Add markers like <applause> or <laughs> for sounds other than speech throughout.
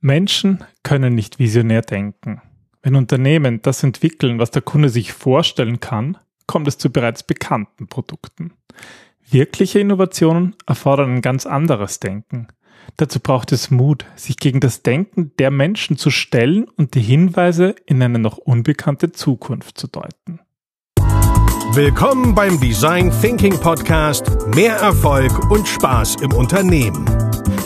Menschen können nicht visionär denken. Wenn Unternehmen das entwickeln, was der Kunde sich vorstellen kann, kommt es zu bereits bekannten Produkten. Wirkliche Innovationen erfordern ein ganz anderes Denken. Dazu braucht es Mut, sich gegen das Denken der Menschen zu stellen und die Hinweise in eine noch unbekannte Zukunft zu deuten. Willkommen beim Design Thinking Podcast Mehr Erfolg und Spaß im Unternehmen.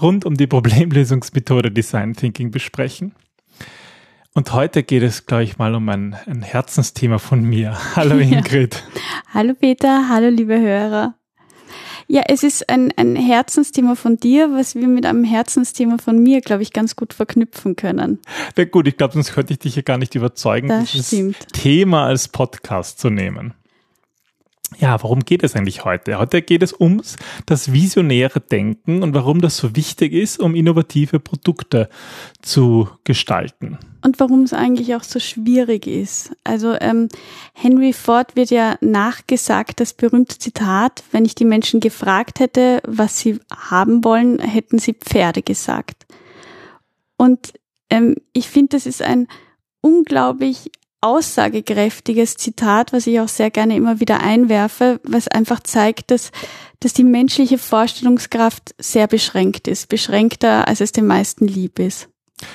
rund um die Problemlösungsmethode Design Thinking besprechen. Und heute geht es, glaube ich, mal um ein, ein Herzensthema von mir. <laughs> Hallo Ingrid. Ja. Hallo Peter, hallo liebe Hörer. Ja, es ist ein, ein Herzensthema von dir, was wir mit einem Herzensthema von mir, glaube ich, ganz gut verknüpfen können. Na gut, ich glaube, sonst könnte ich dich ja gar nicht überzeugen, das dieses stimmt. Thema als Podcast zu nehmen. Ja, worum geht es eigentlich heute? Heute geht es ums das visionäre Denken und warum das so wichtig ist, um innovative Produkte zu gestalten. Und warum es eigentlich auch so schwierig ist. Also ähm, Henry Ford wird ja nachgesagt, das berühmte Zitat, wenn ich die Menschen gefragt hätte, was sie haben wollen, hätten sie Pferde gesagt. Und ähm, ich finde, das ist ein unglaublich aussagekräftiges Zitat, was ich auch sehr gerne immer wieder einwerfe, was einfach zeigt, dass, dass die menschliche Vorstellungskraft sehr beschränkt ist, beschränkter, als es den meisten lieb ist.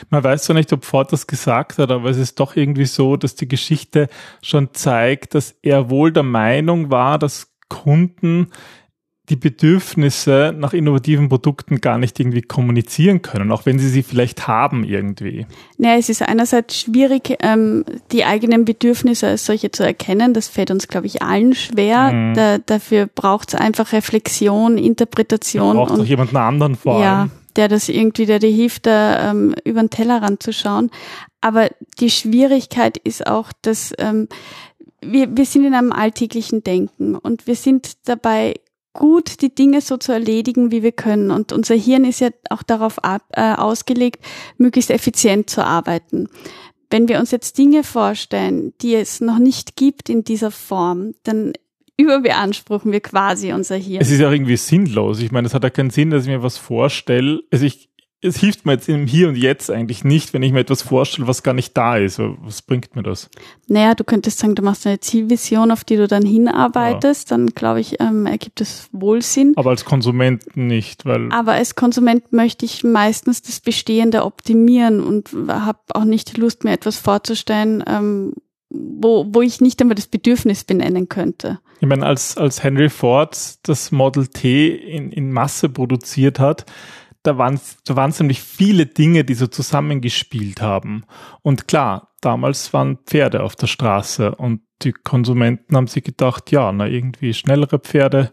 Man weiß zwar nicht, ob Ford das gesagt hat, aber es ist doch irgendwie so, dass die Geschichte schon zeigt, dass er wohl der Meinung war, dass Kunden die Bedürfnisse nach innovativen Produkten gar nicht irgendwie kommunizieren können, auch wenn sie sie vielleicht haben irgendwie. Ja, es ist einerseits schwierig, ähm, die eigenen Bedürfnisse als solche zu erkennen. Das fällt uns, glaube ich, allen schwer. Mhm. Da, dafür braucht es einfach Reflexion, Interpretation. braucht auch jemanden anderen vor allem. Ja, der das irgendwie, der dir hilft, da ähm, über den Tellerrand zu schauen. Aber die Schwierigkeit ist auch, dass ähm, wir, wir sind in einem alltäglichen Denken und wir sind dabei gut, die Dinge so zu erledigen, wie wir können. Und unser Hirn ist ja auch darauf ab, äh, ausgelegt, möglichst effizient zu arbeiten. Wenn wir uns jetzt Dinge vorstellen, die es noch nicht gibt in dieser Form, dann überbeanspruchen wir quasi unser Hirn. Es ist ja irgendwie sinnlos. Ich meine, es hat ja keinen Sinn, dass ich mir was vorstelle. Also ich, es hilft mir jetzt im Hier und Jetzt eigentlich nicht, wenn ich mir etwas vorstelle, was gar nicht da ist. Was bringt mir das? Naja, du könntest sagen, du machst eine Zielvision, auf die du dann hinarbeitest, ja. dann glaube ich, ähm, ergibt es wohl Sinn. Aber als Konsument nicht, weil. Aber als Konsument möchte ich meistens das Bestehende optimieren und habe auch nicht Lust, mir etwas vorzustellen, ähm, wo, wo ich nicht einmal das Bedürfnis benennen könnte. Ich meine, als, als Henry Ford das Model T in, in Masse produziert hat, da waren, da waren ziemlich viele Dinge, die so zusammengespielt haben. Und klar, damals waren Pferde auf der Straße und die Konsumenten haben sich gedacht, ja, na irgendwie schnellere Pferde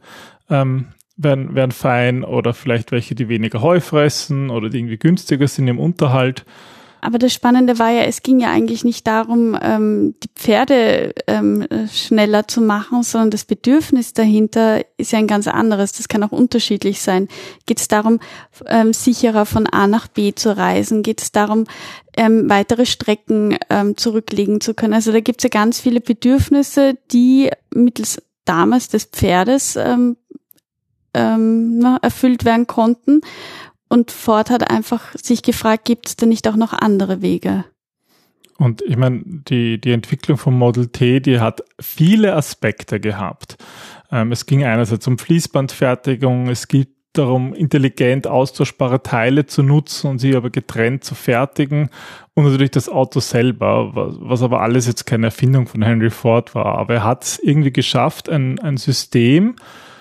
ähm, wären, wären fein oder vielleicht welche, die weniger Heu fressen oder die irgendwie günstiger sind im Unterhalt. Aber das Spannende war ja, es ging ja eigentlich nicht darum, ähm, die Pferde ähm, schneller zu machen, sondern das Bedürfnis dahinter ist ja ein ganz anderes. Das kann auch unterschiedlich sein. Geht es darum, ähm, sicherer von A nach B zu reisen? Geht es darum, ähm, weitere Strecken ähm, zurücklegen zu können? Also da gibt es ja ganz viele Bedürfnisse, die mittels damals des Pferdes ähm, ähm, erfüllt werden konnten. Und Ford hat einfach sich gefragt, gibt es denn nicht auch noch andere Wege? Und ich meine, die, die Entwicklung vom Model T, die hat viele Aspekte gehabt. Ähm, es ging einerseits um Fließbandfertigung, es geht darum, intelligent austauschbare Teile zu nutzen und sie aber getrennt zu fertigen und natürlich das Auto selber, was, was aber alles jetzt keine Erfindung von Henry Ford war. Aber er hat es irgendwie geschafft, ein, ein System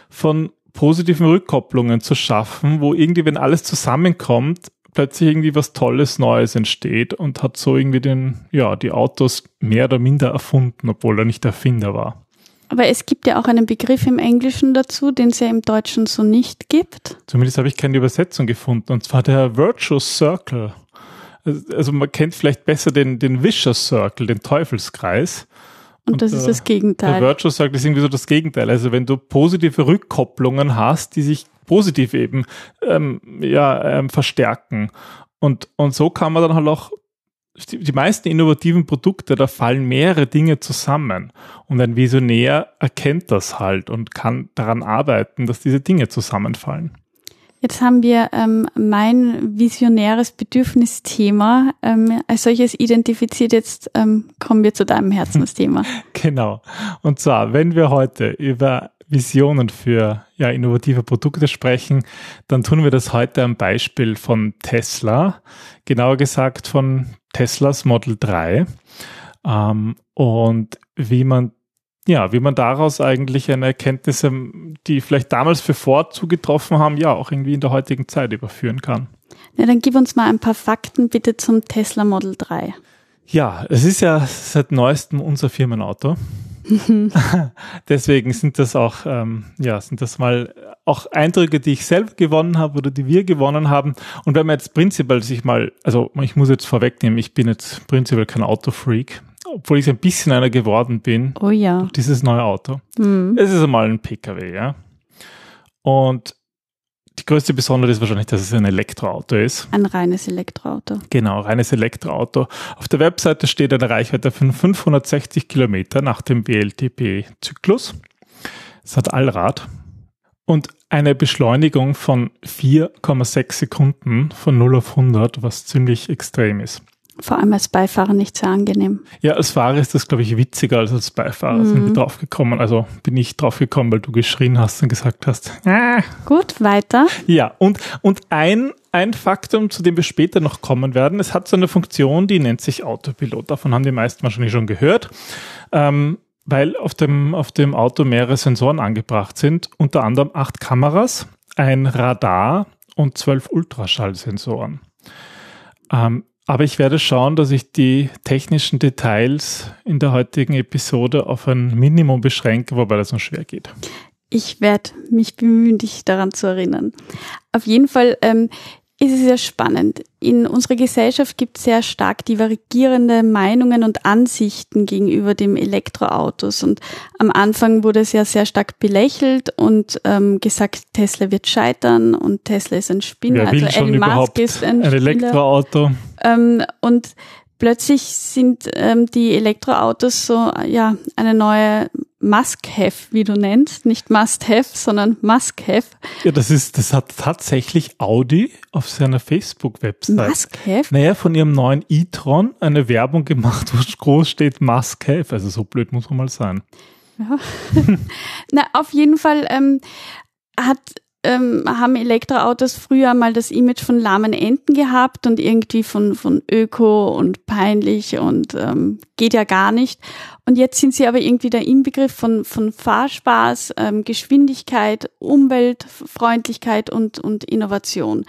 von positiven Rückkopplungen zu schaffen, wo irgendwie, wenn alles zusammenkommt, plötzlich irgendwie was Tolles Neues entsteht und hat so irgendwie den, ja, die Autos mehr oder minder erfunden, obwohl er nicht Erfinder war. Aber es gibt ja auch einen Begriff im Englischen dazu, den es ja im Deutschen so nicht gibt. Zumindest habe ich keine Übersetzung gefunden, und zwar der Virtuous Circle. Also, also man kennt vielleicht besser den, den Vicious Circle, den Teufelskreis. Und, und das ist das Gegenteil. Der Virtual Circle ist irgendwie so das Gegenteil. Also wenn du positive Rückkopplungen hast, die sich positiv eben ähm, ja, ähm, verstärken. Und, und so kann man dann halt auch die, die meisten innovativen Produkte, da fallen mehrere Dinge zusammen. Und ein Visionär erkennt das halt und kann daran arbeiten, dass diese Dinge zusammenfallen. Jetzt haben wir ähm, mein visionäres Bedürfnisthema ähm, als solches identifiziert. Jetzt ähm, kommen wir zu deinem Herzensthema. <laughs> genau. Und zwar, wenn wir heute über Visionen für ja, innovative Produkte sprechen, dann tun wir das heute am Beispiel von Tesla, genauer gesagt von Teslas Model 3 ähm, und wie man ja, wie man daraus eigentlich eine Erkenntnis, die vielleicht damals für Ford zugetroffen haben, ja auch irgendwie in der heutigen Zeit überführen kann. Ja, dann gib uns mal ein paar Fakten bitte zum Tesla Model 3. Ja, es ist ja seit neuestem unser Firmenauto. <laughs> Deswegen sind das auch, ähm, ja, sind das mal auch Eindrücke, die ich selber gewonnen habe oder die wir gewonnen haben. Und wenn man jetzt prinzipiell sich mal, also ich muss jetzt vorwegnehmen, ich bin jetzt prinzipiell kein Autofreak, obwohl ich ein bisschen einer geworden bin. Oh ja. Dieses neue Auto. Mhm. Es ist einmal ein PKW, ja. Und die größte Besonderheit ist wahrscheinlich, dass es ein Elektroauto ist. Ein reines Elektroauto. Genau, reines Elektroauto. Auf der Webseite steht eine Reichweite von 560 Kilometer nach dem BLTP-Zyklus. Es hat Allrad und eine Beschleunigung von 4,6 Sekunden von 0 auf 100, was ziemlich extrem ist. Vor allem als Beifahrer nicht sehr angenehm. Ja, als Fahrer ist das, glaube ich, witziger als als Beifahrer. Mhm. Sind wir drauf gekommen. Also bin ich drauf gekommen, weil du geschrien hast und gesagt hast. Ah. Gut, weiter. Ja, und, und ein, ein Faktum, zu dem wir später noch kommen werden, es hat so eine Funktion, die nennt sich Autopilot. Davon haben die meisten wahrscheinlich schon gehört. Ähm, weil auf dem, auf dem Auto mehrere Sensoren angebracht sind, unter anderem acht Kameras, ein Radar und zwölf Ultraschallsensoren. Ähm, aber ich werde schauen, dass ich die technischen Details in der heutigen Episode auf ein Minimum beschränke, wobei das noch schwer geht. Ich werde mich bemühen, dich daran zu erinnern. Auf jeden Fall ähm, ist es sehr spannend. In unserer Gesellschaft gibt es sehr stark divergierende Meinungen und Ansichten gegenüber dem Elektroautos. Und am Anfang wurde es ja sehr stark belächelt und ähm, gesagt, Tesla wird scheitern und Tesla ist ein Spinner. Wer will also schon Elon Musk ist ein, ein Elektroauto. Ähm, und plötzlich sind ähm, die Elektroautos so ja eine neue Must-Have, wie du nennst, nicht Must-Have, sondern Must-Have. Ja, das ist, das hat tatsächlich Audi auf seiner Facebook-Website. Must-Have? Naja, von ihrem neuen e-tron eine Werbung gemacht, wo groß steht Must-Have. Also so blöd muss man mal sein. Ja. <laughs> Na, auf jeden Fall ähm, hat ähm, haben Elektroautos früher mal das Image von lahmen Enten gehabt und irgendwie von, von öko und peinlich und ähm, geht ja gar nicht. Und jetzt sind sie aber irgendwie der Inbegriff von, von Fahrspaß, ähm, Geschwindigkeit, Umweltfreundlichkeit und, und Innovation.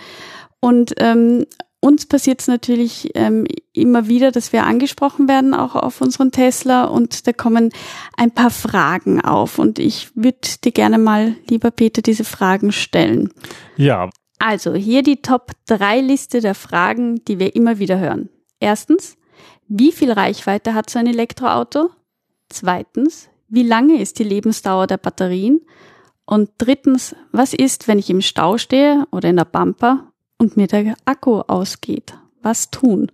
Und ähm, uns passiert es natürlich ähm, immer wieder, dass wir angesprochen werden, auch auf unseren Tesla. Und da kommen ein paar Fragen auf. Und ich würde dir gerne mal, lieber Peter, diese Fragen stellen. Ja. Also hier die Top 3 Liste der Fragen, die wir immer wieder hören. Erstens, wie viel Reichweite hat so ein Elektroauto? Zweitens, wie lange ist die Lebensdauer der Batterien? Und drittens, was ist, wenn ich im Stau stehe oder in der Bumper und mir der Akku ausgeht. Was tun?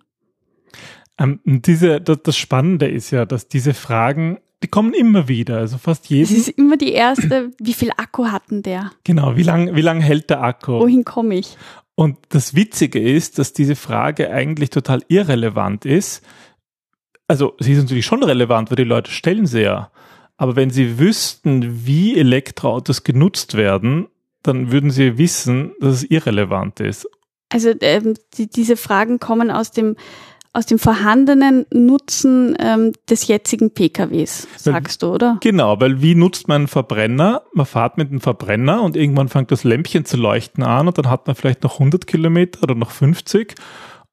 Ähm, diese, das, das Spannende ist ja, dass diese Fragen, die kommen immer wieder. Also fast jeden. Es ist immer die erste, wie viel Akku hatten der? Genau, wie lang, wie lang hält der Akku? Wohin komme ich? Und das Witzige ist, dass diese Frage eigentlich total irrelevant ist. Also sie ist natürlich schon relevant, weil die Leute stellen sie ja. Aber wenn sie wüssten, wie Elektroautos genutzt werden, dann würden sie wissen, dass es irrelevant ist. Also ähm, die, diese Fragen kommen aus dem aus dem vorhandenen Nutzen ähm, des jetzigen PKWs, sagst weil, du, oder? Genau, weil wie nutzt man einen Verbrenner? Man fährt mit einem Verbrenner und irgendwann fängt das Lämpchen zu leuchten an und dann hat man vielleicht noch 100 Kilometer oder noch 50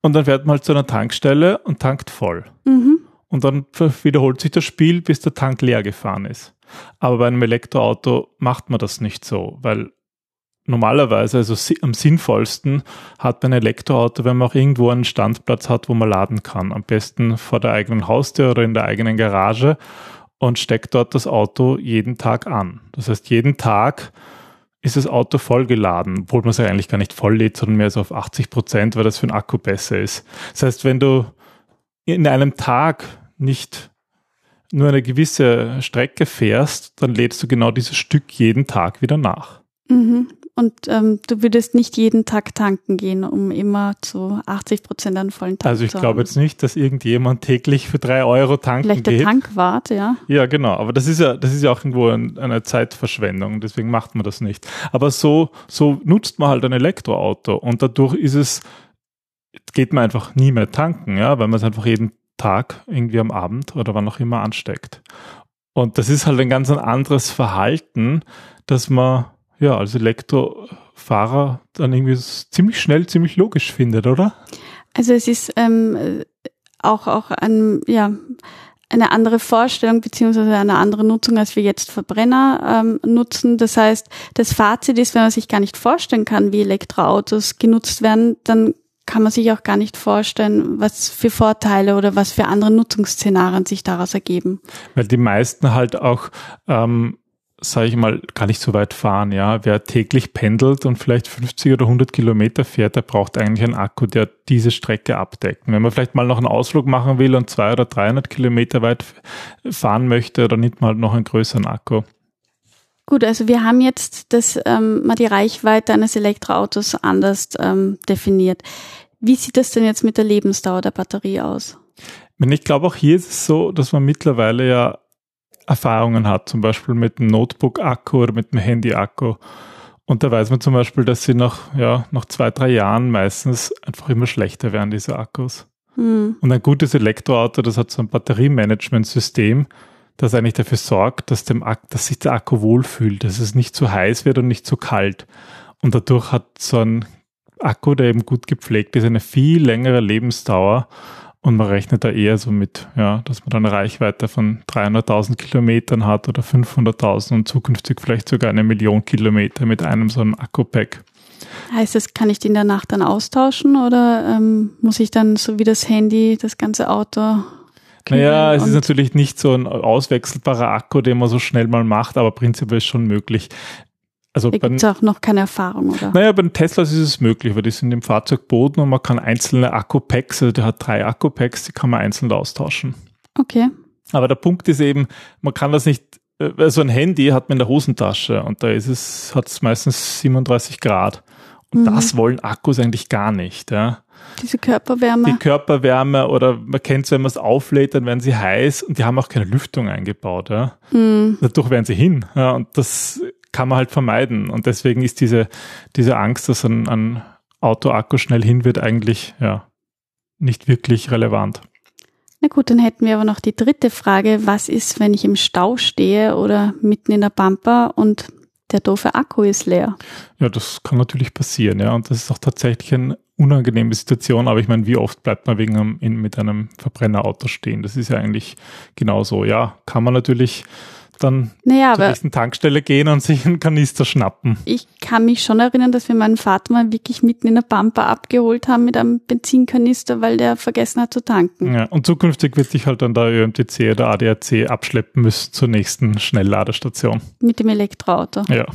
und dann fährt man halt zu einer Tankstelle und tankt voll. Mhm. Und dann wiederholt sich das Spiel, bis der Tank leer gefahren ist. Aber bei einem Elektroauto macht man das nicht so, weil normalerweise, also am sinnvollsten, hat man ein Elektroauto, wenn man auch irgendwo einen Standplatz hat, wo man laden kann. Am besten vor der eigenen Haustür oder in der eigenen Garage und steckt dort das Auto jeden Tag an. Das heißt, jeden Tag ist das Auto vollgeladen, obwohl man es ja eigentlich gar nicht voll lädt, sondern mehr so auf 80 Prozent, weil das für den Akku besser ist. Das heißt, wenn du in einem Tag nicht nur eine gewisse Strecke fährst, dann lädst du genau dieses Stück jeden Tag wieder nach. Mhm. Und ähm, du würdest nicht jeden Tag tanken gehen, um immer zu 80 Prozent einen vollen Tank Also ich zu glaube haben. jetzt nicht, dass irgendjemand täglich für drei Euro tanken Vielleicht der geht. Tankwart, ja. Ja, genau. Aber das ist ja, das ist ja auch irgendwo ein, eine Zeitverschwendung. Deswegen macht man das nicht. Aber so, so nutzt man halt ein Elektroauto und dadurch ist es, geht man einfach nie mehr tanken, ja, weil man es einfach jeden Tag irgendwie am Abend oder wann auch immer ansteckt. Und das ist halt ein ganz ein anderes Verhalten, dass man ja als Elektrofahrer dann irgendwie ziemlich schnell, ziemlich logisch findet, oder? Also es ist ähm, auch, auch ein, ja, eine andere Vorstellung beziehungsweise eine andere Nutzung, als wir jetzt Verbrenner ähm, nutzen. Das heißt, das Fazit ist, wenn man sich gar nicht vorstellen kann, wie Elektroautos genutzt werden, dann kann man sich auch gar nicht vorstellen, was für Vorteile oder was für andere Nutzungsszenarien sich daraus ergeben. Weil die meisten halt auch, ähm, sage ich mal, gar nicht so weit fahren. Ja, wer täglich pendelt und vielleicht 50 oder 100 Kilometer fährt, der braucht eigentlich einen Akku, der diese Strecke abdeckt. Wenn man vielleicht mal noch einen Ausflug machen will und 200 oder 300 Kilometer weit fahren möchte, dann nimmt man halt noch einen größeren Akku. Gut, also wir haben jetzt das, ähm, mal die Reichweite eines Elektroautos anders ähm, definiert. Wie sieht das denn jetzt mit der Lebensdauer der Batterie aus? Ich glaube, auch hier ist es so, dass man mittlerweile ja Erfahrungen hat, zum Beispiel mit einem Notebook-Akku oder mit einem Handy-Akku. Und da weiß man zum Beispiel, dass sie nach, ja, nach zwei, drei Jahren meistens einfach immer schlechter werden, diese Akkus. Hm. Und ein gutes Elektroauto, das hat so ein Batteriemanagementsystem, das eigentlich dafür sorgt, dass, dem dass sich der Akku wohlfühlt, dass es nicht zu heiß wird und nicht zu kalt. Und dadurch hat so ein Akku, der eben gut gepflegt ist, eine viel längere Lebensdauer. Und man rechnet da eher so mit, ja, dass man dann eine Reichweite von 300.000 Kilometern hat oder 500.000 und zukünftig vielleicht sogar eine Million Kilometer mit einem so einem Akku-Pack. Heißt das, kann ich den danach dann austauschen oder ähm, muss ich dann so wie das Handy das ganze Auto Naja, es ist natürlich nicht so ein auswechselbarer Akku, den man so schnell mal macht, aber prinzipiell ist schon möglich. Also Da gibt es auch noch keine Erfahrung, oder? naja, bei den Teslas ist es möglich, weil die sind im Fahrzeugboden und man kann einzelne Akku-Packs, also der hat drei Akku-Packs, die kann man einzeln austauschen. Okay. Aber der Punkt ist eben, man kann das nicht, also ein Handy hat man in der Hosentasche und da ist es, hat es meistens 37 Grad. Und Mhm. das wollen Akkus eigentlich gar nicht. Ja. Diese Körperwärme. Die Körperwärme oder man kennt es, wenn man es auflädt, dann werden sie heiß und die haben auch keine Lüftung eingebaut. Ja. Hm. Dadurch werden sie hin. Ja, und das kann man halt vermeiden. Und deswegen ist diese, diese Angst, dass ein, ein Autoakku schnell hin wird, eigentlich ja nicht wirklich relevant. Na gut, dann hätten wir aber noch die dritte Frage. Was ist, wenn ich im Stau stehe oder mitten in der Pampa und der doofe Akku ist leer? Ja, das kann natürlich passieren, ja. Und das ist auch tatsächlich eine unangenehme Situation. Aber ich meine, wie oft bleibt man wegen einem, in, mit einem Verbrennerauto stehen? Das ist ja eigentlich genauso. Ja, kann man natürlich dann Naja, zur nächsten Tankstelle gehen und sich einen Kanister schnappen. ich kann mich schon erinnern, dass wir meinen Vater mal wirklich mitten in der Pampa abgeholt haben mit einem Benzinkanister, weil der vergessen hat zu tanken. Ja, und zukünftig wird sich halt dann der ÖMTC oder ADAC abschleppen müssen zur nächsten Schnellladestation. Mit dem Elektroauto. Ja,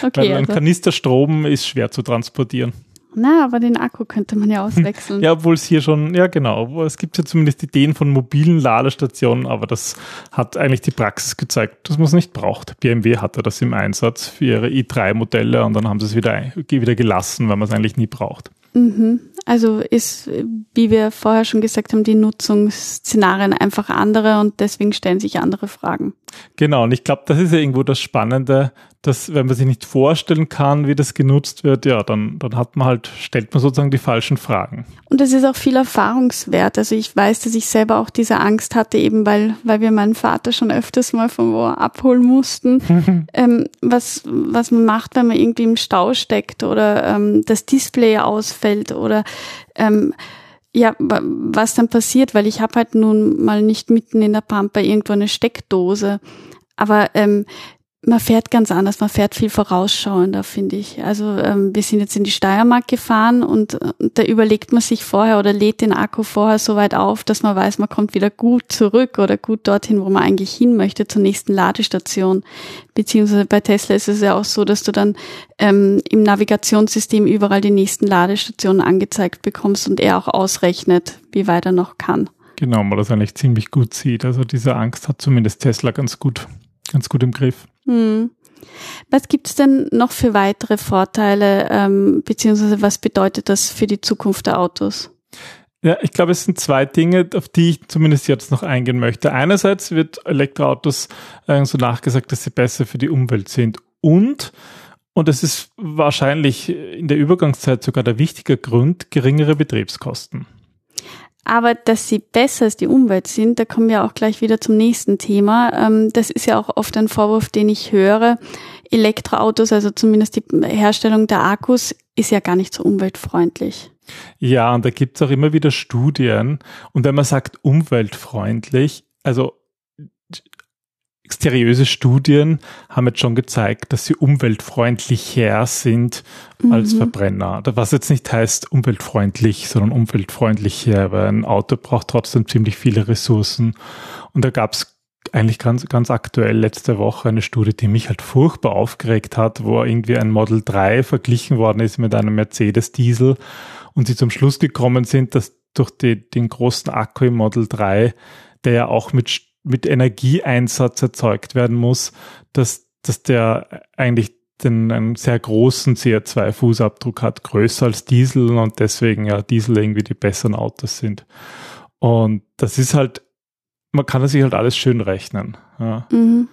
weil Okay, ein also, Kanister Strom ist schwer zu transportieren. Na, aber den Akku könnte man ja auswechseln. Ja, obwohl es hier schon, ja genau, es gibt ja zumindest Ideen von mobilen Ladestationen, aber das hat eigentlich die Praxis gezeigt, dass man es nicht braucht. BMW hatte das im Einsatz für ihre i3-Modelle und dann haben sie es wieder, wieder gelassen, weil man es eigentlich nie braucht. Mhm. Also ist, wie wir vorher schon gesagt haben, die Nutzungsszenarien einfach andere und deswegen stellen sich andere Fragen. Genau, und ich glaube, das ist ja irgendwo das Spannende, dass wenn man sich nicht vorstellen kann, wie das genutzt wird, ja, dann, dann hat man halt, stellt man sozusagen die falschen Fragen. Und es ist auch viel Erfahrungswert. Also ich weiß, dass ich selber auch diese Angst hatte, eben weil, weil wir meinen Vater schon öfters mal von wo abholen mussten. <laughs> ähm, was, was man macht, wenn man irgendwie im Stau steckt oder ähm, das Display ausfällt oder ähm, ja, wa- was dann passiert, weil ich habe halt nun mal nicht mitten in der Pampa irgendwo eine Steckdose. Aber ähm, man fährt ganz anders, man fährt viel vorausschauender, finde ich. Also ähm, wir sind jetzt in die Steiermark gefahren und, und da überlegt man sich vorher oder lädt den Akku vorher so weit auf, dass man weiß, man kommt wieder gut zurück oder gut dorthin, wo man eigentlich hin möchte, zur nächsten Ladestation. Beziehungsweise bei Tesla ist es ja auch so, dass du dann ähm, im Navigationssystem überall die nächsten Ladestationen angezeigt bekommst und er auch ausrechnet, wie weit er noch kann. Genau, man das eigentlich ziemlich gut sieht. Also diese Angst hat zumindest Tesla ganz gut, ganz gut im Griff. Hm. Was gibt's denn noch für weitere Vorteile, ähm, beziehungsweise was bedeutet das für die Zukunft der Autos? Ja, ich glaube, es sind zwei Dinge, auf die ich zumindest jetzt noch eingehen möchte. Einerseits wird Elektroautos äh, so nachgesagt, dass sie besser für die Umwelt sind. Und, und das ist wahrscheinlich in der Übergangszeit sogar der wichtige Grund, geringere Betriebskosten. Aber dass sie besser als die Umwelt sind, da kommen wir auch gleich wieder zum nächsten Thema. Ähm, das ist ja auch oft ein Vorwurf, den ich höre. Elektroautos, also zumindest die Herstellung der Akkus, ist ja gar nicht so umweltfreundlich. Ja, und da gibt's auch immer wieder Studien. Und wenn man sagt umweltfreundlich, also seriöse Studien haben jetzt schon gezeigt, dass sie umweltfreundlicher sind mhm. als Verbrenner. Was jetzt nicht heißt umweltfreundlich, sondern umweltfreundlicher, weil ein Auto braucht trotzdem ziemlich viele Ressourcen. Und da gab es eigentlich ganz, ganz aktuell letzte Woche eine Studie, die mich halt furchtbar aufgeregt hat, wo irgendwie ein Model 3 verglichen worden ist mit einem Mercedes Diesel und sie zum Schluss gekommen sind, dass durch die, den großen Akku im Model 3, der ja auch mit mit Energieeinsatz erzeugt werden muss, dass, dass der eigentlich den, einen sehr großen CO2-Fußabdruck hat, größer als Diesel und deswegen ja Diesel irgendwie die besseren Autos sind. Und das ist halt, man kann das sich halt alles schön rechnen. Ja. Mhm.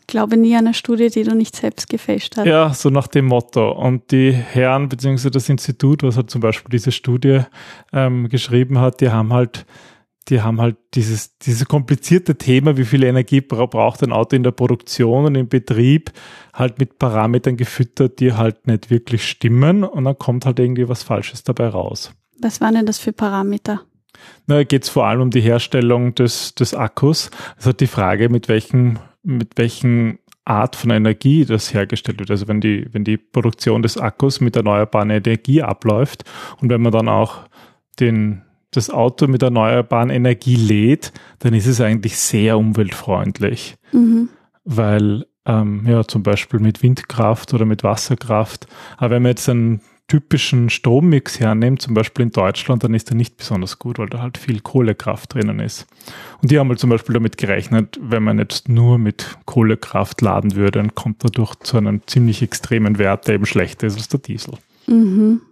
Ich glaube nie an eine Studie, die du nicht selbst gefälscht hast. Ja, so nach dem Motto. Und die Herren beziehungsweise das Institut, was halt zum Beispiel diese Studie ähm, geschrieben hat, die haben halt die haben halt dieses, dieses komplizierte Thema, wie viel Energie braucht ein Auto in der Produktion und im Betrieb, halt mit Parametern gefüttert, die halt nicht wirklich stimmen und dann kommt halt irgendwie was Falsches dabei raus. Was waren denn das für Parameter? Na, geht es vor allem um die Herstellung des, des Akkus. Also die Frage, mit welchen, mit welchen Art von Energie das hergestellt wird. Also wenn die, wenn die Produktion des Akkus mit erneuerbarer Energie abläuft und wenn man dann auch den, das Auto mit erneuerbaren Energie lädt, dann ist es eigentlich sehr umweltfreundlich. Mhm. Weil, ähm, ja, zum Beispiel mit Windkraft oder mit Wasserkraft. Aber wenn man jetzt einen typischen Strommix hernimmt, zum Beispiel in Deutschland, dann ist der nicht besonders gut, weil da halt viel Kohlekraft drinnen ist. Und die haben halt zum Beispiel damit gerechnet, wenn man jetzt nur mit Kohlekraft laden würde, dann kommt dadurch zu einem ziemlich extremen Wert, der eben schlechter ist als der Diesel. Mhm.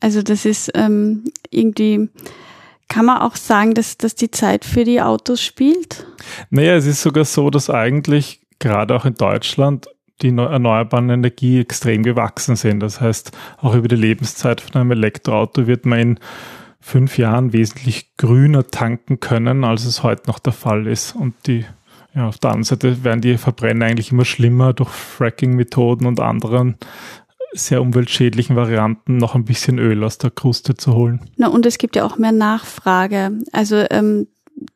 Also das ist ähm, irgendwie, kann man auch sagen, dass, dass die Zeit für die Autos spielt? Naja, es ist sogar so, dass eigentlich gerade auch in Deutschland die erneuerbaren Energie extrem gewachsen sind. Das heißt, auch über die Lebenszeit von einem Elektroauto wird man in fünf Jahren wesentlich grüner tanken können, als es heute noch der Fall ist. Und die, ja, auf der anderen Seite werden die Verbrenner eigentlich immer schlimmer durch Fracking-Methoden und anderen sehr umweltschädlichen Varianten noch ein bisschen Öl aus der Kruste zu holen. Na, und es gibt ja auch mehr Nachfrage. Also ähm,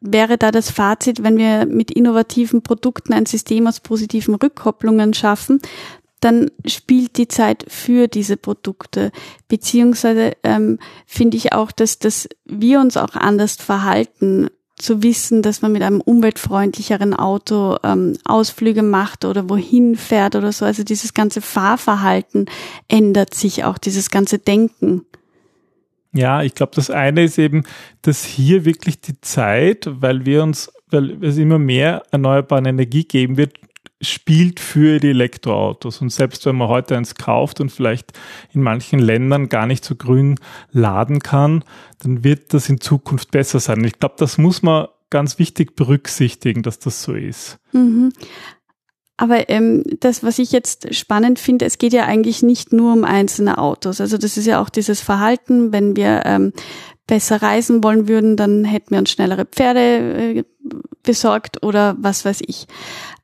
wäre da das Fazit, wenn wir mit innovativen Produkten ein System aus positiven Rückkopplungen schaffen, dann spielt die Zeit für diese Produkte. Beziehungsweise ähm, finde ich auch, dass, dass wir uns auch anders verhalten zu wissen, dass man mit einem umweltfreundlicheren Auto ähm, Ausflüge macht oder wohin fährt oder so. Also dieses ganze Fahrverhalten ändert sich auch, dieses ganze Denken. Ja, ich glaube, das eine ist eben, dass hier wirklich die Zeit, weil wir uns, weil es immer mehr erneuerbare Energie geben wird, spielt für die Elektroautos. Und selbst wenn man heute eins kauft und vielleicht in manchen Ländern gar nicht so grün laden kann, dann wird das in Zukunft besser sein. Ich glaube, das muss man ganz wichtig berücksichtigen, dass das so ist. Mhm. Aber ähm, das, was ich jetzt spannend finde, es geht ja eigentlich nicht nur um einzelne Autos. Also das ist ja auch dieses Verhalten, wenn wir ähm, besser reisen wollen würden, dann hätten wir uns schnellere Pferde äh, besorgt oder was weiß ich.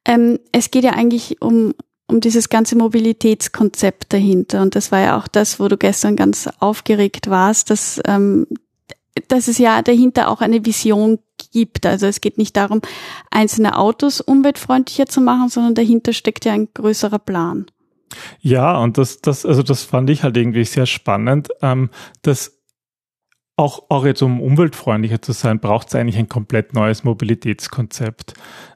Ähm, es geht ja eigentlich um, um dieses ganze Mobilitätskonzept dahinter. Und das war ja auch das, wo du gestern ganz aufgeregt warst, dass, ähm, dass es ja dahinter auch eine Vision gibt. Also es geht nicht darum, einzelne Autos umweltfreundlicher zu machen, sondern dahinter steckt ja ein größerer Plan. Ja, und das, das, also das fand ich halt irgendwie sehr spannend, ähm, dass auch, auch jetzt um umweltfreundlicher zu sein, braucht es eigentlich ein komplett neues Mobilitätskonzept.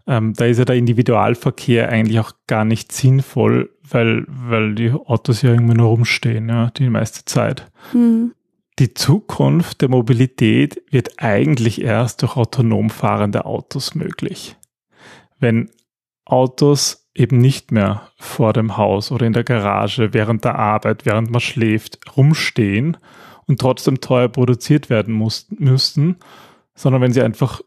Ähm, da ist ja der Individualverkehr eigentlich auch gar nicht sinnvoll, weil, weil die Autos ja irgendwie nur rumstehen, ja, die meiste Zeit. Mhm. Die Zukunft der Mobilität wird eigentlich erst durch autonom fahrende Autos möglich. Wenn Autos eben nicht mehr vor dem Haus oder in der Garage während der Arbeit, während man schläft, rumstehen, und trotzdem teuer produziert werden muss, müssten, sondern wenn sie einfach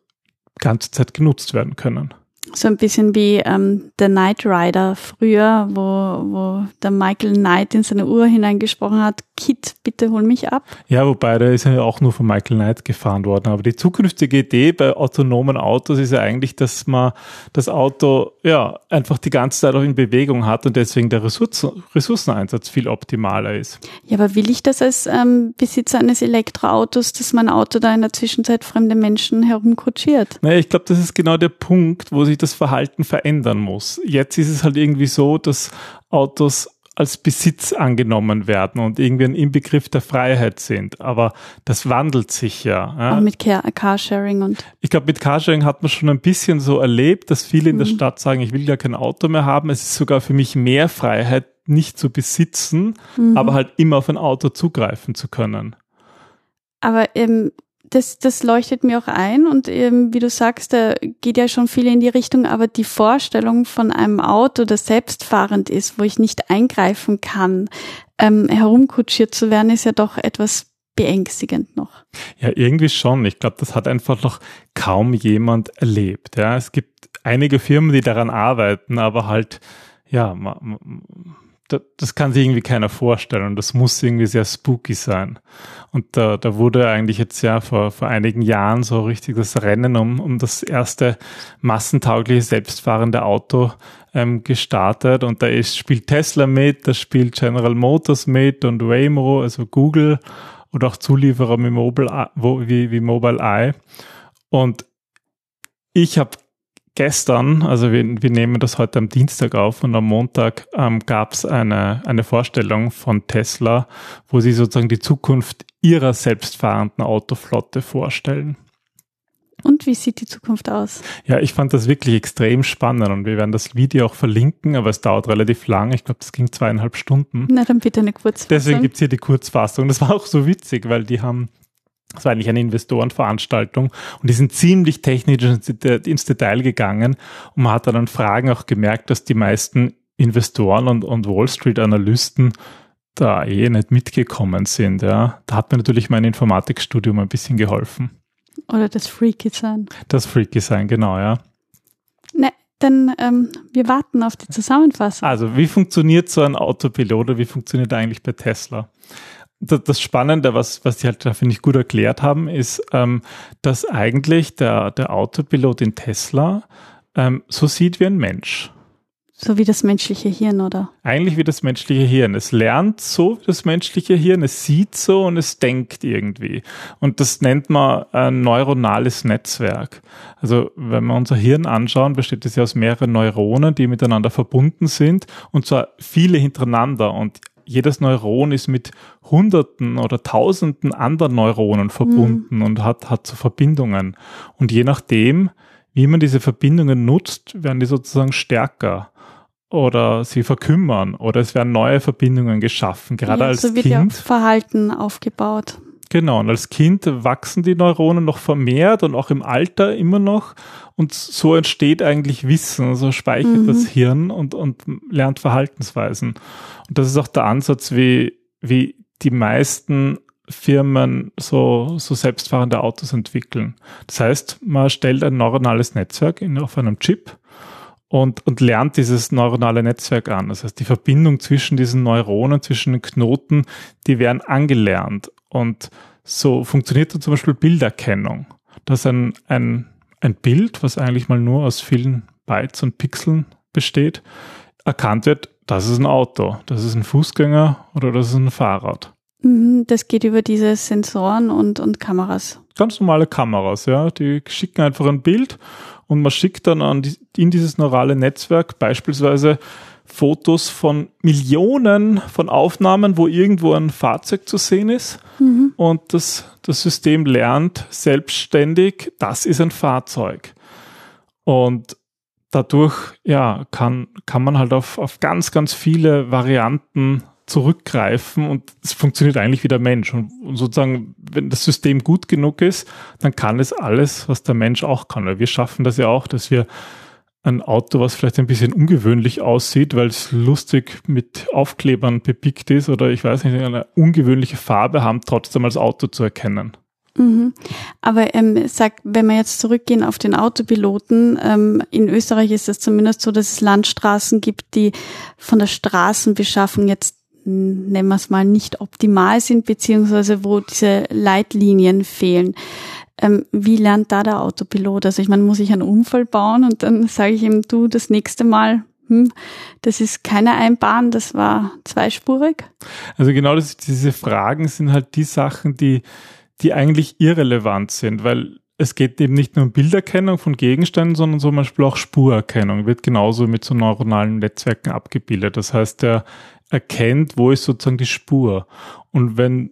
ganze Zeit genutzt werden können. So ein bisschen wie ähm, der Knight Rider früher, wo, wo der Michael Knight in seine Uhr hineingesprochen hat, Kit, bitte hol mich ab. Ja, wobei der ist ja auch nur von Michael Knight gefahren worden. Aber die zukünftige Idee bei autonomen Autos ist ja eigentlich, dass man das Auto ja einfach die ganze Zeit auch in Bewegung hat und deswegen der Ressourcen, Ressourceneinsatz viel optimaler ist. Ja, aber will ich das als ähm, Besitzer eines Elektroautos, dass mein Auto da in der Zwischenzeit fremde Menschen herumkutschiert? Naja, ich glaube, das ist genau der Punkt, wo sich das Verhalten verändern muss. Jetzt ist es halt irgendwie so, dass Autos als Besitz angenommen werden und irgendwie ein Inbegriff der Freiheit sind. Aber das wandelt sich ja. ja. Auch mit Carsharing und. Ich glaube, mit Carsharing hat man schon ein bisschen so erlebt, dass viele in der mhm. Stadt sagen, ich will ja kein Auto mehr haben. Es ist sogar für mich mehr Freiheit, nicht zu besitzen, mhm. aber halt immer auf ein Auto zugreifen zu können. Aber ähm, das, das leuchtet mir auch ein und eben, wie du sagst, da geht ja schon viel in die Richtung, aber die Vorstellung von einem Auto, das selbstfahrend ist, wo ich nicht eingreifen kann, ähm, herumkutschiert zu werden, ist ja doch etwas beängstigend noch. Ja, irgendwie schon. Ich glaube, das hat einfach noch kaum jemand erlebt. Ja, es gibt einige Firmen, die daran arbeiten, aber halt, ja, man, das kann sich irgendwie keiner vorstellen und das muss irgendwie sehr spooky sein. Und da, da wurde eigentlich jetzt ja vor, vor einigen Jahren so richtig das Rennen um, um das erste massentaugliche selbstfahrende Auto ähm, gestartet und da ist, spielt Tesla mit, da spielt General Motors mit und Waymo, also Google und auch Zulieferer wie Mobile, wie, wie Mobile Eye. Und ich habe gestern, also wir, wir nehmen das heute am Dienstag auf und am Montag ähm, gab es eine, eine Vorstellung von Tesla, wo sie sozusagen die Zukunft ihrer selbstfahrenden Autoflotte vorstellen. Und wie sieht die Zukunft aus? Ja, ich fand das wirklich extrem spannend und wir werden das Video auch verlinken, aber es dauert relativ lang. Ich glaube, das ging zweieinhalb Stunden. Na, dann bitte eine Kurzfassung. Deswegen gibt's hier die Kurzfassung. Das war auch so witzig, weil die haben das war eigentlich eine Investorenveranstaltung und die sind ziemlich technisch ins Detail gegangen und man hat dann Fragen auch gemerkt, dass die meisten Investoren und, und Wall Street Analysten da eh nicht mitgekommen sind. Ja. Da hat mir natürlich mein Informatikstudium ein bisschen geholfen. Oder das Freaky sein. Das Freaky sein, genau, ja. Ne, dann ähm, wir warten auf die Zusammenfassung. Also, wie funktioniert so ein Autopilot oder wie funktioniert er eigentlich bei Tesla? Das Spannende, was, was die halt da, finde ich, gut erklärt haben, ist, ähm, dass eigentlich der, der Autopilot in Tesla ähm, so sieht wie ein Mensch. So wie das menschliche Hirn, oder? Eigentlich wie das menschliche Hirn. Es lernt so wie das menschliche Hirn, es sieht so und es denkt irgendwie. Und das nennt man ein neuronales Netzwerk. Also wenn wir unser Hirn anschauen, besteht es ja aus mehreren Neuronen, die miteinander verbunden sind und zwar viele hintereinander. Und jedes Neuron ist mit Hunderten oder Tausenden anderen Neuronen verbunden mhm. und hat, hat so Verbindungen. Und je nachdem, wie man diese Verbindungen nutzt, werden die sozusagen stärker oder sie verkümmern oder es werden neue Verbindungen geschaffen. Gerade ja, als so wird Kind. Ja Verhalten aufgebaut. Genau, und als Kind wachsen die Neuronen noch vermehrt und auch im Alter immer noch. Und so entsteht eigentlich Wissen, so speichert mhm. das Hirn und, und lernt Verhaltensweisen. Und das ist auch der Ansatz, wie, wie die meisten Firmen so, so selbstfahrende Autos entwickeln. Das heißt, man stellt ein neuronales Netzwerk in, auf einem Chip und, und lernt dieses neuronale Netzwerk an. Das heißt, die Verbindung zwischen diesen Neuronen, zwischen den Knoten, die werden angelernt. Und so funktioniert dann zum Beispiel Bilderkennung. Dass ein, ein, ein Bild, was eigentlich mal nur aus vielen Bytes und Pixeln besteht, erkannt wird, das ist ein Auto, das ist ein Fußgänger oder das ist ein Fahrrad. Mhm, das geht über diese Sensoren und, und Kameras. Ganz normale Kameras, ja. Die schicken einfach ein Bild und man schickt dann an die, in dieses neurale Netzwerk beispielsweise Fotos von Millionen von Aufnahmen, wo irgendwo ein Fahrzeug zu sehen ist. Mhm. Und das, das System lernt selbstständig, das ist ein Fahrzeug. Und dadurch, ja, kann, kann man halt auf, auf ganz, ganz viele Varianten zurückgreifen und es funktioniert eigentlich wie der Mensch. Und, und, sozusagen, wenn das System gut genug ist, dann kann es alles, was der Mensch auch kann. Weil wir schaffen das ja auch, dass wir ein Auto, was vielleicht ein bisschen ungewöhnlich aussieht, weil es lustig mit Aufklebern bepickt ist oder ich weiß nicht, eine ungewöhnliche Farbe haben, trotzdem als Auto zu erkennen. Mhm. Aber ähm, sag, wenn wir jetzt zurückgehen auf den Autopiloten, ähm, in Österreich ist es zumindest so, dass es Landstraßen gibt, die von der Straßenbeschaffung jetzt nennen wir es mal nicht optimal sind, beziehungsweise wo diese Leitlinien fehlen. Ähm, wie lernt da der Autopilot? Also ich meine, muss ich einen Unfall bauen und dann sage ich ihm, du, das nächste Mal, hm, das ist keine Einbahn, das war zweispurig? Also genau das, diese Fragen sind halt die Sachen, die, die eigentlich irrelevant sind, weil es geht eben nicht nur um Bilderkennung von Gegenständen, sondern zum Beispiel auch Spurerkennung wird genauso mit so neuronalen Netzwerken abgebildet. Das heißt, der erkennt, wo ist sozusagen die Spur. Und wenn,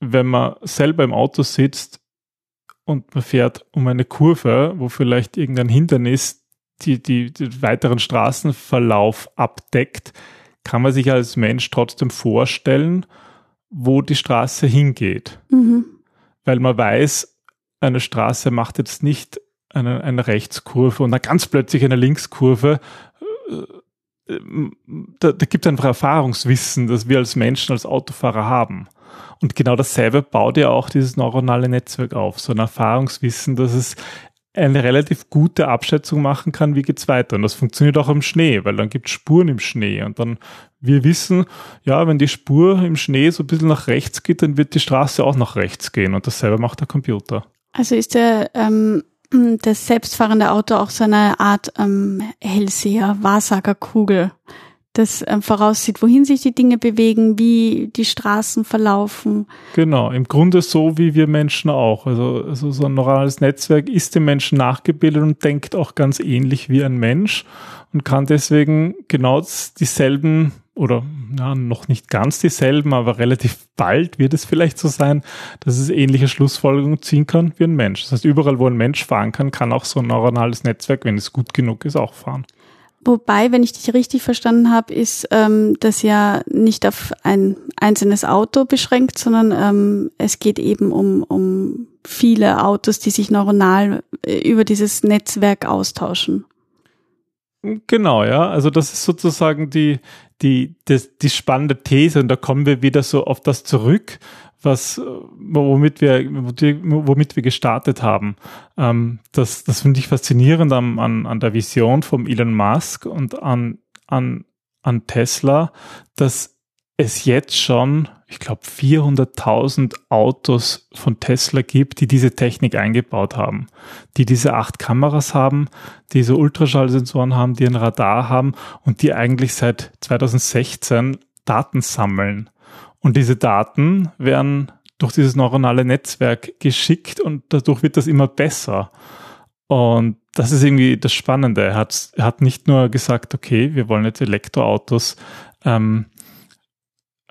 wenn man selber im Auto sitzt, und man fährt um eine Kurve, wo vielleicht irgendein Hindernis die, die, die weiteren Straßenverlauf abdeckt, kann man sich als Mensch trotzdem vorstellen, wo die Straße hingeht. Mhm. Weil man weiß, eine Straße macht jetzt nicht eine, eine Rechtskurve und dann ganz plötzlich eine Linkskurve. Äh, da, da gibt es einfach Erfahrungswissen, das wir als Menschen, als Autofahrer haben. Und genau dasselbe baut ja auch dieses neuronale Netzwerk auf, so ein Erfahrungswissen, dass es eine relativ gute Abschätzung machen kann, wie geht's weiter. Und das funktioniert auch im Schnee, weil dann gibt es Spuren im Schnee. Und dann, wir wissen, ja, wenn die Spur im Schnee so ein bisschen nach rechts geht, dann wird die Straße auch nach rechts gehen. Und dasselbe macht der Computer. Also ist der, ähm, das selbstfahrende Auto auch so eine Art ähm, Hellseher, Wahrsagerkugel das ähm, voraussieht, wohin sich die Dinge bewegen, wie die Straßen verlaufen. Genau, im Grunde so wie wir Menschen auch. Also, also so ein neurales Netzwerk ist dem Menschen nachgebildet und denkt auch ganz ähnlich wie ein Mensch und kann deswegen genau dieselben oder ja, noch nicht ganz dieselben, aber relativ bald wird es vielleicht so sein, dass es ähnliche Schlussfolgerungen ziehen kann wie ein Mensch. Das heißt, überall, wo ein Mensch fahren kann, kann auch so ein neuronales Netzwerk, wenn es gut genug ist, auch fahren. Wobei, wenn ich dich richtig verstanden habe, ist ähm, das ja nicht auf ein einzelnes Auto beschränkt, sondern ähm, es geht eben um, um viele Autos, die sich neuronal äh, über dieses Netzwerk austauschen. Genau, ja. Also das ist sozusagen die, die, das, die spannende These und da kommen wir wieder so auf das zurück, was, womit wir, womit wir gestartet haben. Ähm, das, das finde ich faszinierend an, an, an der Vision vom Elon Musk und an, an, an Tesla, dass es jetzt schon, ich glaube, 400.000 Autos von Tesla gibt, die diese Technik eingebaut haben, die diese acht Kameras haben, diese Ultraschallsensoren haben, die ein Radar haben und die eigentlich seit 2016 Daten sammeln und diese Daten werden durch dieses neuronale Netzwerk geschickt und dadurch wird das immer besser. Und das ist irgendwie das Spannende. Er hat, er hat nicht nur gesagt, okay, wir wollen jetzt Elektroautos ähm,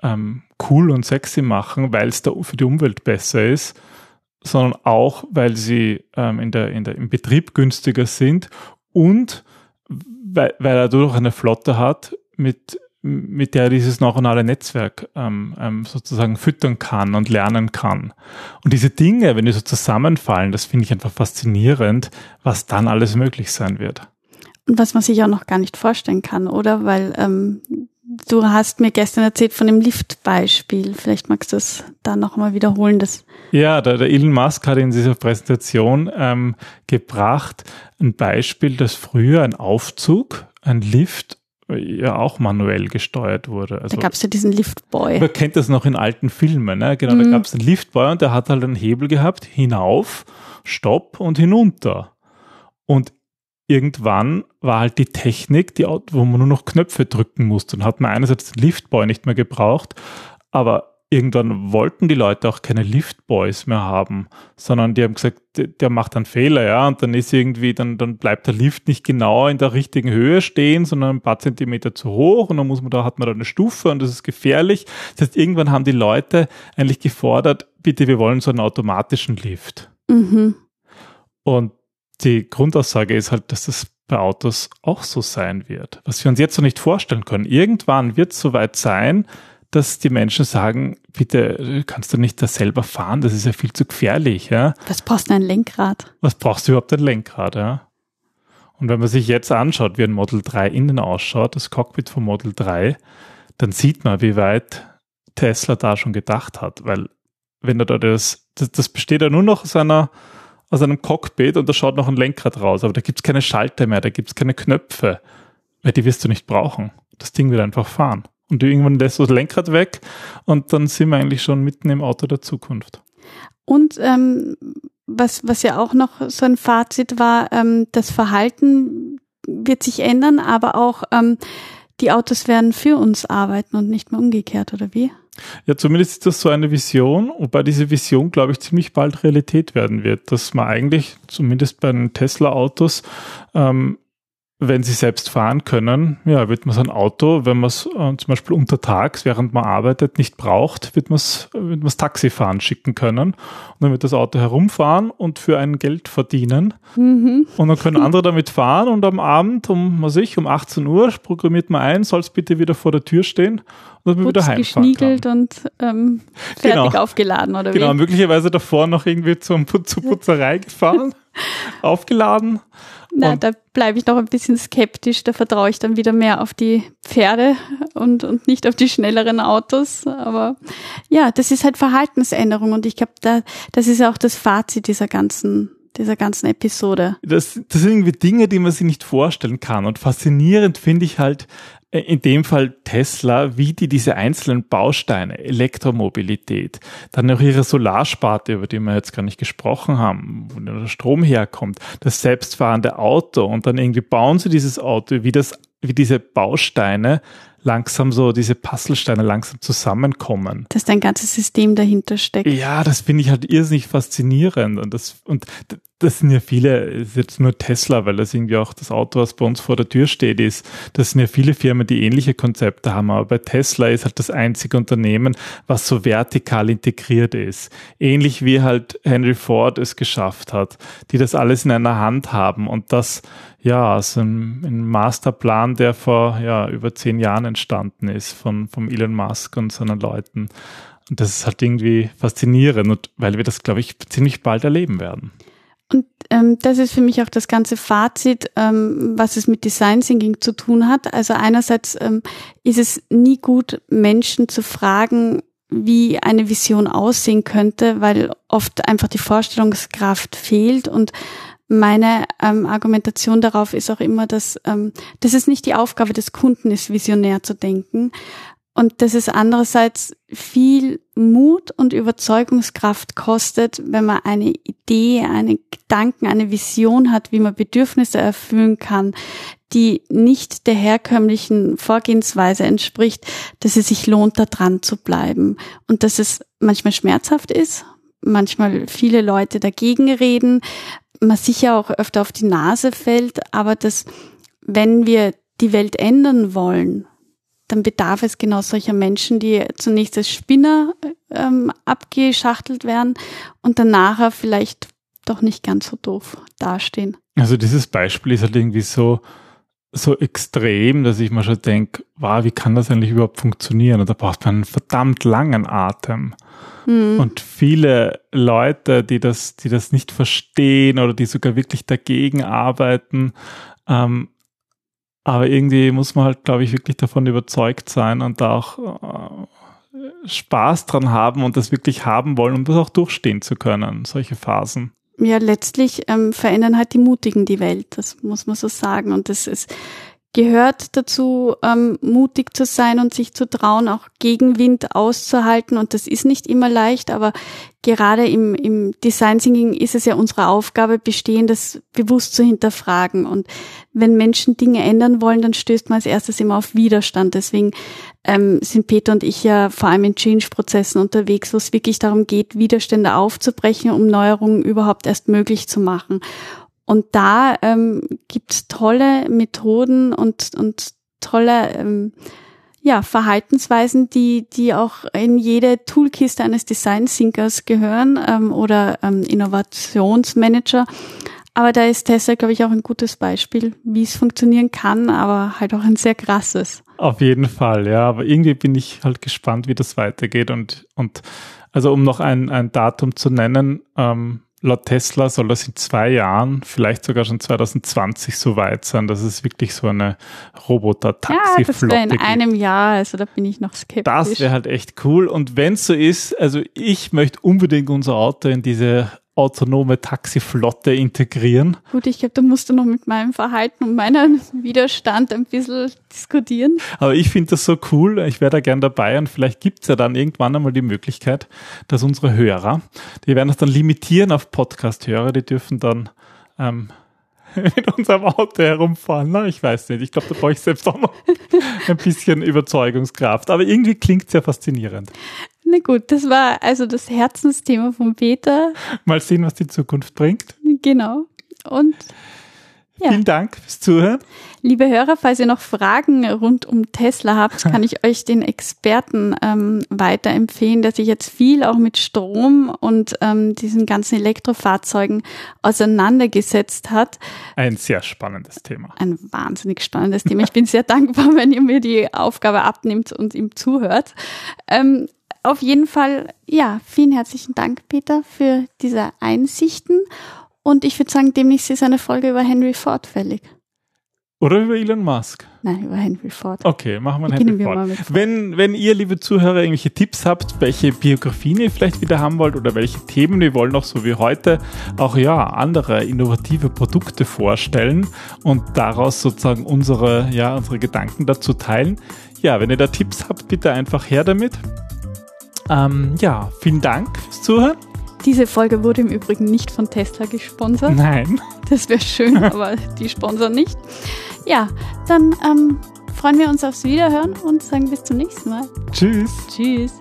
ähm, cool und sexy machen, weil es da für die Umwelt besser ist, sondern auch, weil sie ähm, in der, in der, im Betrieb günstiger sind und weil, weil er dadurch eine Flotte hat mit mit der dieses neuronale Netzwerk ähm, ähm, sozusagen füttern kann und lernen kann. Und diese Dinge, wenn die so zusammenfallen, das finde ich einfach faszinierend, was dann alles möglich sein wird. Und was man sich auch noch gar nicht vorstellen kann, oder? Weil ähm, du hast mir gestern erzählt von dem Liftbeispiel. Vielleicht magst du es da nochmal wiederholen. Das ja, der, der Elon Musk hat in dieser Präsentation ähm, gebracht ein Beispiel, dass früher ein Aufzug, ein Lift ja auch manuell gesteuert wurde. Also, da gab es ja diesen Liftboy. Man kennt das noch in alten Filmen. Ne? Genau, mhm. da gab es einen Liftboy und der hat halt einen Hebel gehabt, hinauf, Stopp und hinunter. Und irgendwann war halt die Technik, die, wo man nur noch Knöpfe drücken musste. Und hat man einerseits den Liftboy nicht mehr gebraucht, aber irgendwann wollten die Leute auch keine Liftboys mehr haben, sondern die haben gesagt, der, macht einen Fehler, ja, und dann ist irgendwie, dann, dann bleibt der Lift nicht genau in der richtigen Höhe stehen, sondern ein paar Zentimeter zu hoch und dann muss man da, hat man da eine Stufe und das ist gefährlich. Das heißt, irgendwann haben die Leute eigentlich gefordert, bitte, wir wollen so einen automatischen Lift. Mhm. Und die Grundaussage ist halt, dass das bei Autos auch so sein wird. Was wir uns jetzt noch nicht vorstellen können. Irgendwann wird es soweit sein, dass die Menschen sagen, bitte kannst du nicht da selber fahren, das ist ja viel zu gefährlich. Ja? Was brauchst du ein Lenkrad? Was brauchst du überhaupt ein Lenkrad? Ja? Und wenn man sich jetzt anschaut, wie ein Model 3 innen ausschaut, das Cockpit vom Model 3, dann sieht man, wie weit Tesla da schon gedacht hat, weil wenn du da das, das, das besteht ja nur noch aus einer aus einem Cockpit und da schaut noch ein Lenkrad raus, aber da gibt es keine Schalter mehr, da gibt es keine Knöpfe, weil die wirst du nicht brauchen. Das Ding wird einfach fahren. Und irgendwann lässt du das Lenkrad weg und dann sind wir eigentlich schon mitten im Auto der Zukunft. Und ähm, was, was ja auch noch so ein Fazit war, ähm, das Verhalten wird sich ändern, aber auch ähm, die Autos werden für uns arbeiten und nicht mehr umgekehrt, oder wie? Ja, zumindest ist das so eine Vision, wobei diese Vision, glaube ich, ziemlich bald Realität werden wird, dass man eigentlich, zumindest bei den Tesla-Autos, ähm, wenn sie selbst fahren können, ja, wird man sein Auto, wenn man es äh, zum Beispiel untertags, während man arbeitet, nicht braucht, wird man es wird man's Taxi fahren schicken können. Und dann wird das Auto herumfahren und für ein Geld verdienen. Mhm. Und dann können andere damit fahren und am Abend um, was ich, um 18 Uhr programmiert man ein, soll es bitte wieder vor der Tür stehen und dann wieder heimfahren geschniegelt kann. und ähm, fertig genau. aufgeladen, oder genau, wie? Genau, möglicherweise davor noch irgendwie zum, zur Putzerei gefahren, <laughs> aufgeladen na, da bleibe ich noch ein bisschen skeptisch. Da vertraue ich dann wieder mehr auf die Pferde und, und nicht auf die schnelleren Autos. Aber ja, das ist halt Verhaltensänderung und ich glaube, da, das ist auch das Fazit dieser ganzen dieser ganzen Episode. Das, das sind irgendwie Dinge, die man sich nicht vorstellen kann. Und faszinierend finde ich halt, in dem Fall Tesla, wie die diese einzelnen Bausteine, Elektromobilität, dann auch ihre Solarsparte, über die wir jetzt gar nicht gesprochen haben, wo der Strom herkommt, das selbstfahrende Auto und dann irgendwie bauen sie dieses Auto, wie das, wie diese Bausteine langsam so, diese Puzzlesteine langsam zusammenkommen. Dass dein ganzes System dahinter steckt. Ja, das finde ich halt irrsinnig faszinierend und das, und das sind ja viele, ist jetzt nur Tesla, weil das irgendwie auch das Auto, was bei uns vor der Tür steht, ist. Das sind ja viele Firmen, die ähnliche Konzepte haben, aber bei Tesla ist halt das einzige Unternehmen, was so vertikal integriert ist. Ähnlich wie halt Henry Ford es geschafft hat, die das alles in einer Hand haben und das, ja, aus einem, einem Masterplan, der vor, ja, über zehn Jahren entstanden ist von, vom Elon Musk und seinen Leuten. Und das ist halt irgendwie faszinierend und weil wir das, glaube ich, ziemlich bald erleben werden. Und ähm, das ist für mich auch das ganze Fazit, ähm, was es mit Design Thinking zu tun hat. Also einerseits ähm, ist es nie gut, Menschen zu fragen, wie eine Vision aussehen könnte, weil oft einfach die Vorstellungskraft fehlt und meine ähm, Argumentation darauf ist auch immer, dass, ähm, dass es nicht die Aufgabe des Kunden ist, visionär zu denken, und dass es andererseits viel Mut und Überzeugungskraft kostet, wenn man eine Idee, einen Gedanken, eine Vision hat, wie man Bedürfnisse erfüllen kann, die nicht der herkömmlichen Vorgehensweise entspricht, dass es sich lohnt, da dran zu bleiben. Und dass es manchmal schmerzhaft ist, manchmal viele Leute dagegen reden, man sicher auch öfter auf die Nase fällt, aber dass wenn wir die Welt ändern wollen, dann bedarf es genau solcher Menschen, die zunächst als Spinner ähm, abgeschachtelt werden und dann nachher vielleicht doch nicht ganz so doof dastehen. Also dieses Beispiel ist halt irgendwie so, so extrem, dass ich mir schon denke, wow, wie kann das eigentlich überhaupt funktionieren? Und da braucht man einen verdammt langen Atem. Hm. Und viele Leute, die das, die das nicht verstehen oder die sogar wirklich dagegen arbeiten, ähm, aber irgendwie muss man halt, glaube ich, wirklich davon überzeugt sein und da auch äh, Spaß dran haben und das wirklich haben wollen, um das auch durchstehen zu können, solche Phasen. Ja, letztlich ähm, verändern halt die Mutigen die Welt, das muss man so sagen. Und das ist gehört dazu, ähm, mutig zu sein und sich zu trauen, auch Gegenwind auszuhalten. Und das ist nicht immer leicht, aber gerade im, im Design Thinking ist es ja unsere Aufgabe, Bestehendes bewusst zu hinterfragen. Und wenn Menschen Dinge ändern wollen, dann stößt man als erstes immer auf Widerstand. Deswegen ähm, sind Peter und ich ja vor allem in Change-Prozessen unterwegs, wo es wirklich darum geht, Widerstände aufzubrechen, um Neuerungen überhaupt erst möglich zu machen. Und da ähm, gibt tolle Methoden und, und tolle ähm, ja, Verhaltensweisen, die, die auch in jede Toolkiste eines Design Thinkers gehören ähm, oder ähm, Innovationsmanager. Aber da ist Tesla, glaube ich, auch ein gutes Beispiel, wie es funktionieren kann, aber halt auch ein sehr krasses. Auf jeden Fall, ja. Aber irgendwie bin ich halt gespannt, wie das weitergeht. Und, und also um noch ein, ein Datum zu nennen, ähm, laut Tesla soll das in zwei Jahren, vielleicht sogar schon 2020 so weit sein, dass es wirklich so eine Roboter-Taxi-Flotte Ja, das wäre in einem Jahr, also da bin ich noch skeptisch. Das wäre halt echt cool. Und wenn es so ist, also ich möchte unbedingt unser Auto in diese autonome Taxiflotte integrieren. Gut, ich glaube, da musst du noch mit meinem Verhalten und meinem Widerstand ein bisschen diskutieren. Aber ich finde das so cool. Ich wäre da gern dabei und vielleicht gibt es ja dann irgendwann einmal die Möglichkeit, dass unsere Hörer, die werden das dann limitieren auf Podcast-Hörer, die dürfen dann ähm, <laughs> mit unserem Auto herumfahren. Na, ich weiß nicht. Ich glaube, da brauche ich selbst auch noch <laughs> ein bisschen Überzeugungskraft. Aber irgendwie klingt es ja faszinierend. Na gut, das war also das Herzensthema von Peter. Mal sehen, was die Zukunft bringt. Genau. Und ja. Vielen Dank fürs Zuhören. Liebe Hörer, falls ihr noch Fragen rund um Tesla habt, <laughs> kann ich euch den Experten ähm, weiterempfehlen, der sich jetzt viel auch mit Strom und ähm, diesen ganzen Elektrofahrzeugen auseinandergesetzt hat. Ein sehr spannendes Thema. Ein wahnsinnig spannendes Thema. Ich bin sehr <laughs> dankbar, wenn ihr mir die Aufgabe abnimmt und ihm zuhört. Ähm, auf jeden Fall, ja, vielen herzlichen Dank, Peter, für diese Einsichten. Und ich würde sagen, demnächst ist eine Folge über Henry Ford fällig. Oder über Elon Musk? Nein, über Henry Ford. Okay, machen wir Henry Ford. Ford. Wenn, wenn ihr, liebe Zuhörer, irgendwelche Tipps habt, welche Biografien ihr vielleicht wieder haben wollt oder welche Themen wir wollen auch so wie heute auch ja andere innovative Produkte vorstellen und daraus sozusagen unsere, ja, unsere Gedanken dazu teilen. Ja, wenn ihr da Tipps habt, bitte einfach her damit. Ähm, ja, vielen Dank fürs Zuhören. Diese Folge wurde im Übrigen nicht von Tesla gesponsert. Nein. Das wäre schön, <laughs> aber die sponsern nicht. Ja, dann ähm, freuen wir uns aufs Wiederhören und sagen bis zum nächsten Mal. Tschüss. Tschüss.